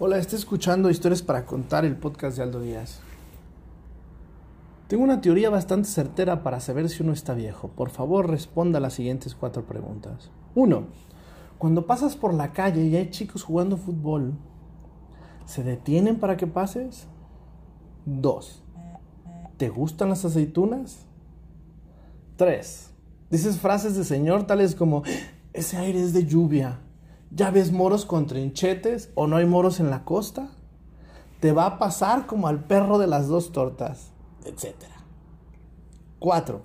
Hola, estoy escuchando Historias para Contar, el podcast de Aldo Díaz. Tengo una teoría bastante certera para saber si uno está viejo. Por favor, responda las siguientes cuatro preguntas. Uno, cuando pasas por la calle y hay chicos jugando fútbol, ¿se detienen para que pases? Dos, ¿te gustan las aceitunas? Tres, dices frases de señor tales como, ese aire es de lluvia. ¿Ya ves moros con trinchetes o no hay moros en la costa? Te va a pasar como al perro de las dos tortas etc. 4.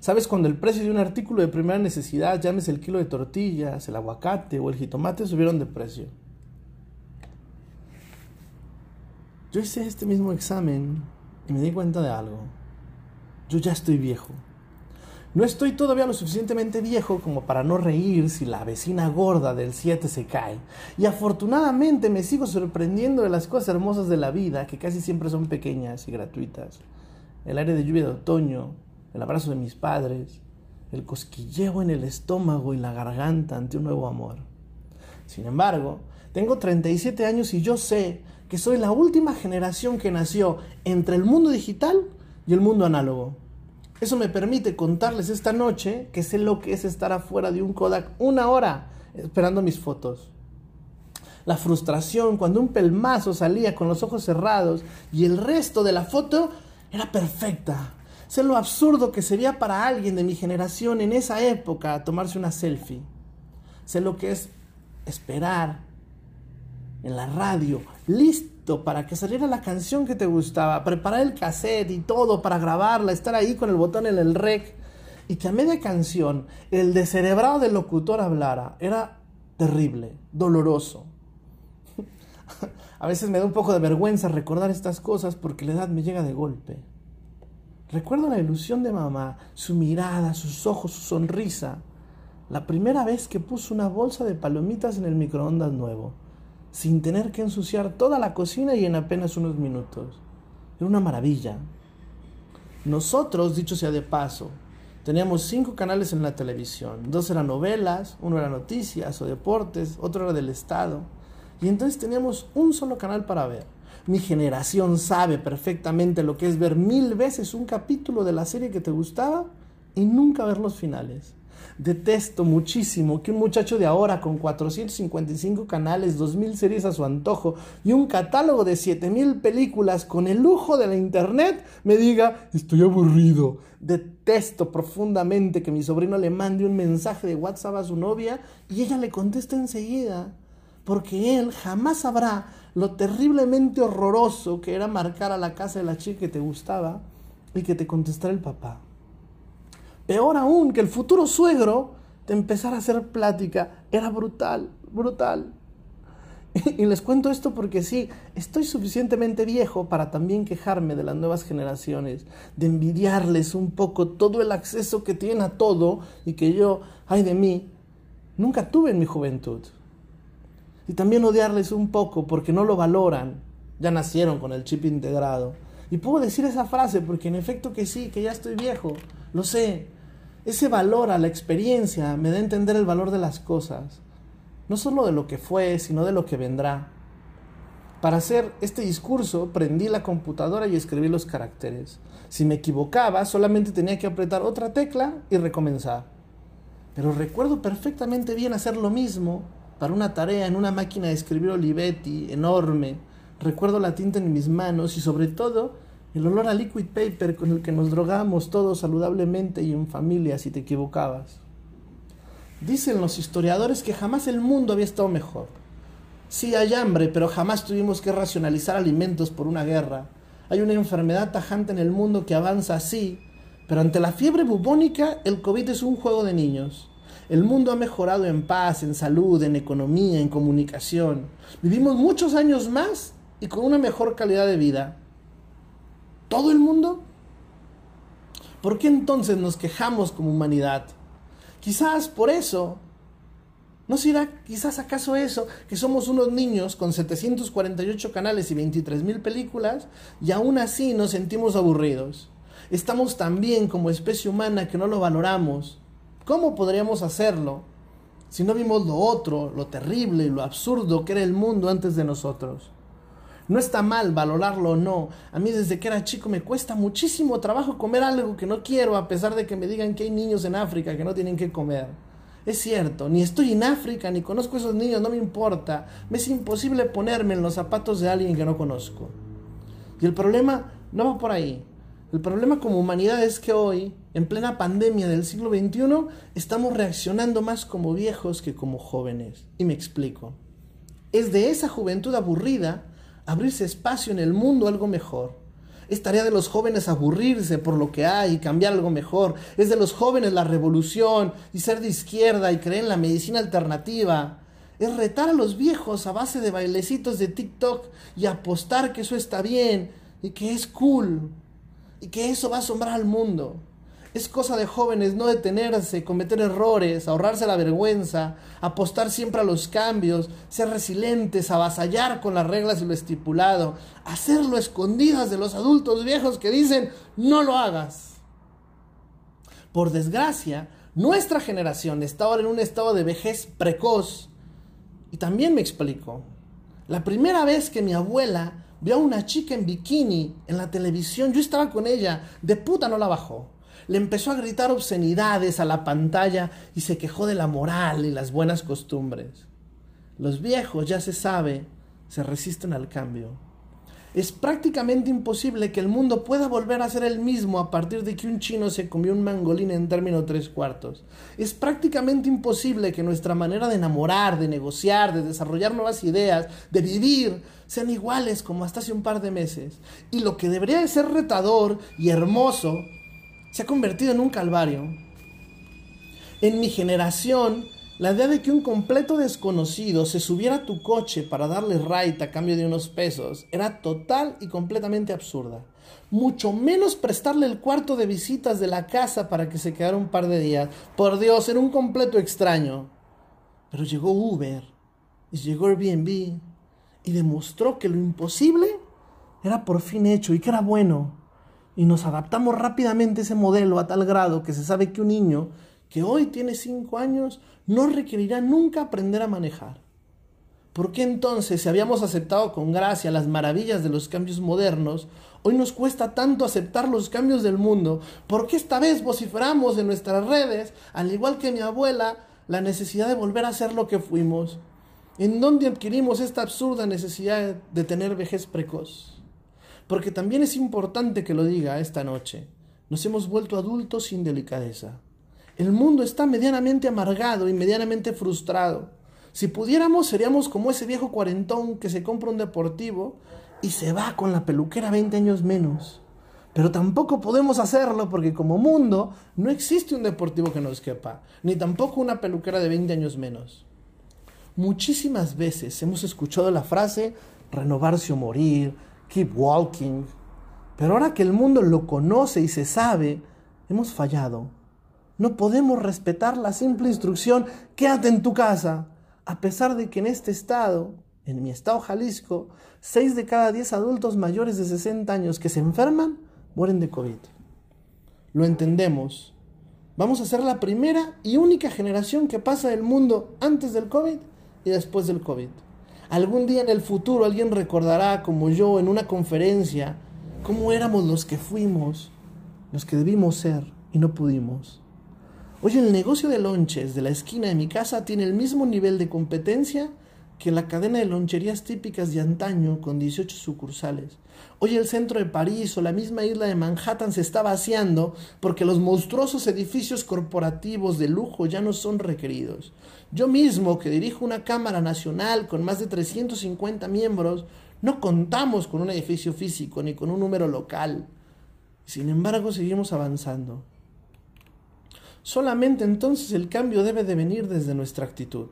¿Sabes cuando el precio de un artículo de primera necesidad, llames el kilo de tortillas, el aguacate o el jitomate, subieron de precio? Yo hice este mismo examen y me di cuenta de algo. Yo ya estoy viejo. No estoy todavía lo suficientemente viejo como para no reír si la vecina gorda del 7 se cae. Y afortunadamente me sigo sorprendiendo de las cosas hermosas de la vida, que casi siempre son pequeñas y gratuitas. El aire de lluvia de otoño, el abrazo de mis padres, el cosquilleo en el estómago y la garganta ante un nuevo amor. Sin embargo, tengo 37 años y yo sé que soy la última generación que nació entre el mundo digital y el mundo análogo. Eso me permite contarles esta noche que sé lo que es estar afuera de un Kodak una hora esperando mis fotos. La frustración cuando un pelmazo salía con los ojos cerrados y el resto de la foto era perfecta. Sé lo absurdo que sería para alguien de mi generación en esa época tomarse una selfie. Sé lo que es esperar en la radio, listo para que saliera la canción que te gustaba, preparar el cassette y todo para grabarla, estar ahí con el botón en el rec, y que a media canción el descerebrado del locutor hablara, era terrible, doloroso. a veces me da un poco de vergüenza recordar estas cosas porque la edad me llega de golpe. Recuerdo la ilusión de mamá, su mirada, sus ojos, su sonrisa. La primera vez que puso una bolsa de palomitas en el microondas nuevo sin tener que ensuciar toda la cocina y en apenas unos minutos. Era una maravilla. Nosotros, dicho sea de paso, teníamos cinco canales en la televisión. Dos eran novelas, uno era noticias o deportes, otro era del Estado. Y entonces teníamos un solo canal para ver. Mi generación sabe perfectamente lo que es ver mil veces un capítulo de la serie que te gustaba y nunca ver los finales. Detesto muchísimo que un muchacho de ahora con 455 canales, 2000 series a su antojo y un catálogo de 7000 películas con el lujo de la internet me diga, estoy aburrido. Detesto profundamente que mi sobrino le mande un mensaje de WhatsApp a su novia y ella le conteste enseguida, porque él jamás sabrá lo terriblemente horroroso que era marcar a la casa de la chica que te gustaba y que te contestara el papá. Peor aún, que el futuro suegro te empezara a hacer plática. Era brutal, brutal. Y les cuento esto porque sí, estoy suficientemente viejo para también quejarme de las nuevas generaciones, de envidiarles un poco todo el acceso que tienen a todo y que yo, ay de mí, nunca tuve en mi juventud. Y también odiarles un poco porque no lo valoran, ya nacieron con el chip integrado. Y puedo decir esa frase porque en efecto que sí, que ya estoy viejo, lo sé, ese valor a la experiencia me da a entender el valor de las cosas, no solo de lo que fue, sino de lo que vendrá. Para hacer este discurso prendí la computadora y escribí los caracteres. Si me equivocaba, solamente tenía que apretar otra tecla y recomenzar. Pero recuerdo perfectamente bien hacer lo mismo para una tarea en una máquina de escribir Olivetti enorme. Recuerdo la tinta en mis manos y sobre todo el olor a liquid paper con el que nos drogamos todos saludablemente y en familia si te equivocabas. Dicen los historiadores que jamás el mundo había estado mejor. Sí hay hambre, pero jamás tuvimos que racionalizar alimentos por una guerra. Hay una enfermedad tajante en el mundo que avanza así, pero ante la fiebre bubónica el COVID es un juego de niños. El mundo ha mejorado en paz, en salud, en economía, en comunicación. Vivimos muchos años más y con una mejor calidad de vida todo el mundo? ¿Por qué entonces nos quejamos como humanidad? Quizás por eso. ¿No será quizás acaso eso que somos unos niños con 748 canales y 23 mil películas y aún así nos sentimos aburridos? Estamos tan bien como especie humana que no lo valoramos. ¿Cómo podríamos hacerlo si no vimos lo otro, lo terrible y lo absurdo que era el mundo antes de nosotros. No está mal valorarlo o no. A mí desde que era chico me cuesta muchísimo trabajo comer algo que no quiero a pesar de que me digan que hay niños en África que no tienen que comer. Es cierto, ni estoy en África, ni conozco a esos niños, no me importa. Me es imposible ponerme en los zapatos de alguien que no conozco. Y el problema no va por ahí. El problema como humanidad es que hoy, en plena pandemia del siglo XXI, estamos reaccionando más como viejos que como jóvenes. Y me explico. Es de esa juventud aburrida abrirse espacio en el mundo algo mejor. Es tarea de los jóvenes aburrirse por lo que hay y cambiar algo mejor. Es de los jóvenes la revolución y ser de izquierda y creer en la medicina alternativa. Es retar a los viejos a base de bailecitos de TikTok y apostar que eso está bien y que es cool y que eso va a asombrar al mundo. Es cosa de jóvenes no detenerse, cometer errores, ahorrarse la vergüenza, apostar siempre a los cambios, ser resilientes, avasallar con las reglas y lo estipulado, hacerlo escondidas de los adultos viejos que dicen no lo hagas. Por desgracia, nuestra generación está ahora en un estado de vejez precoz. Y también me explico. La primera vez que mi abuela vio a una chica en bikini en la televisión, yo estaba con ella, de puta no la bajó le empezó a gritar obscenidades a la pantalla y se quejó de la moral y las buenas costumbres. Los viejos, ya se sabe, se resisten al cambio. Es prácticamente imposible que el mundo pueda volver a ser el mismo a partir de que un chino se comió un mangolín en término tres cuartos. Es prácticamente imposible que nuestra manera de enamorar, de negociar, de desarrollar nuevas ideas, de vivir, sean iguales como hasta hace un par de meses. Y lo que debería de ser retador y hermoso se ha convertido en un calvario. En mi generación, la idea de que un completo desconocido se subiera a tu coche para darle ride a cambio de unos pesos era total y completamente absurda. Mucho menos prestarle el cuarto de visitas de la casa para que se quedara un par de días. Por Dios, era un completo extraño. Pero llegó Uber y llegó Airbnb y demostró que lo imposible era por fin hecho y que era bueno y nos adaptamos rápidamente a ese modelo a tal grado que se sabe que un niño que hoy tiene 5 años no requerirá nunca aprender a manejar. ¿Por qué entonces, si habíamos aceptado con gracia las maravillas de los cambios modernos, hoy nos cuesta tanto aceptar los cambios del mundo? ¿Por qué esta vez vociferamos en nuestras redes, al igual que mi abuela, la necesidad de volver a ser lo que fuimos? ¿En dónde adquirimos esta absurda necesidad de tener vejez precoz? Porque también es importante que lo diga esta noche. Nos hemos vuelto adultos sin delicadeza. El mundo está medianamente amargado y medianamente frustrado. Si pudiéramos, seríamos como ese viejo cuarentón que se compra un deportivo y se va con la peluquera 20 años menos. Pero tampoco podemos hacerlo porque como mundo no existe un deportivo que nos quepa, ni tampoco una peluquera de 20 años menos. Muchísimas veces hemos escuchado la frase renovarse o morir, keep walking. Pero ahora que el mundo lo conoce y se sabe, hemos fallado. No podemos respetar la simple instrucción, quédate en tu casa, a pesar de que en este estado, en mi estado Jalisco, 6 de cada 10 adultos mayores de 60 años que se enferman mueren de COVID. Lo entendemos. Vamos a ser la primera y única generación que pasa el mundo antes del COVID y después del COVID. Algún día en el futuro alguien recordará, como yo, en una conferencia, cómo éramos los que fuimos, los que debimos ser y no pudimos. Hoy el negocio de lonches de la esquina de mi casa tiene el mismo nivel de competencia que la cadena de loncherías típicas de antaño con 18 sucursales. Hoy el centro de París o la misma isla de Manhattan se está vaciando porque los monstruosos edificios corporativos de lujo ya no son requeridos. Yo mismo, que dirijo una Cámara Nacional con más de 350 miembros, no contamos con un edificio físico ni con un número local. Sin embargo, seguimos avanzando. Solamente entonces el cambio debe de venir desde nuestra actitud.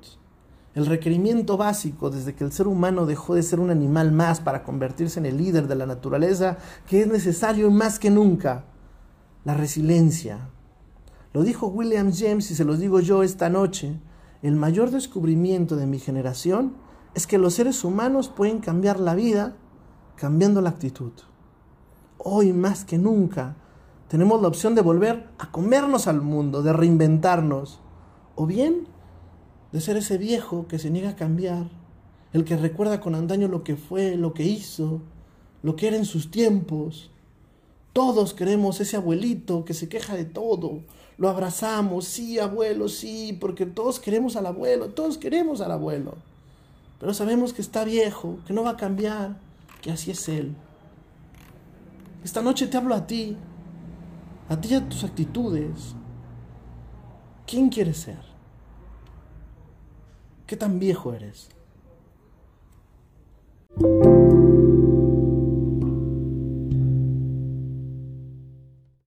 El requerimiento básico desde que el ser humano dejó de ser un animal más para convertirse en el líder de la naturaleza, que es necesario más que nunca, la resiliencia. Lo dijo William James y se los digo yo esta noche. El mayor descubrimiento de mi generación es que los seres humanos pueden cambiar la vida cambiando la actitud. Hoy más que nunca tenemos la opción de volver a comernos al mundo, de reinventarnos, o bien de ser ese viejo que se niega a cambiar, el que recuerda con andaño lo que fue, lo que hizo, lo que era en sus tiempos. Todos queremos ese abuelito que se queja de todo. Lo abrazamos, sí, abuelo, sí, porque todos queremos al abuelo, todos queremos al abuelo. Pero sabemos que está viejo, que no va a cambiar, que así es él. Esta noche te hablo a ti, a ti y a tus actitudes. ¿Quién quieres ser? ¿Qué tan viejo eres?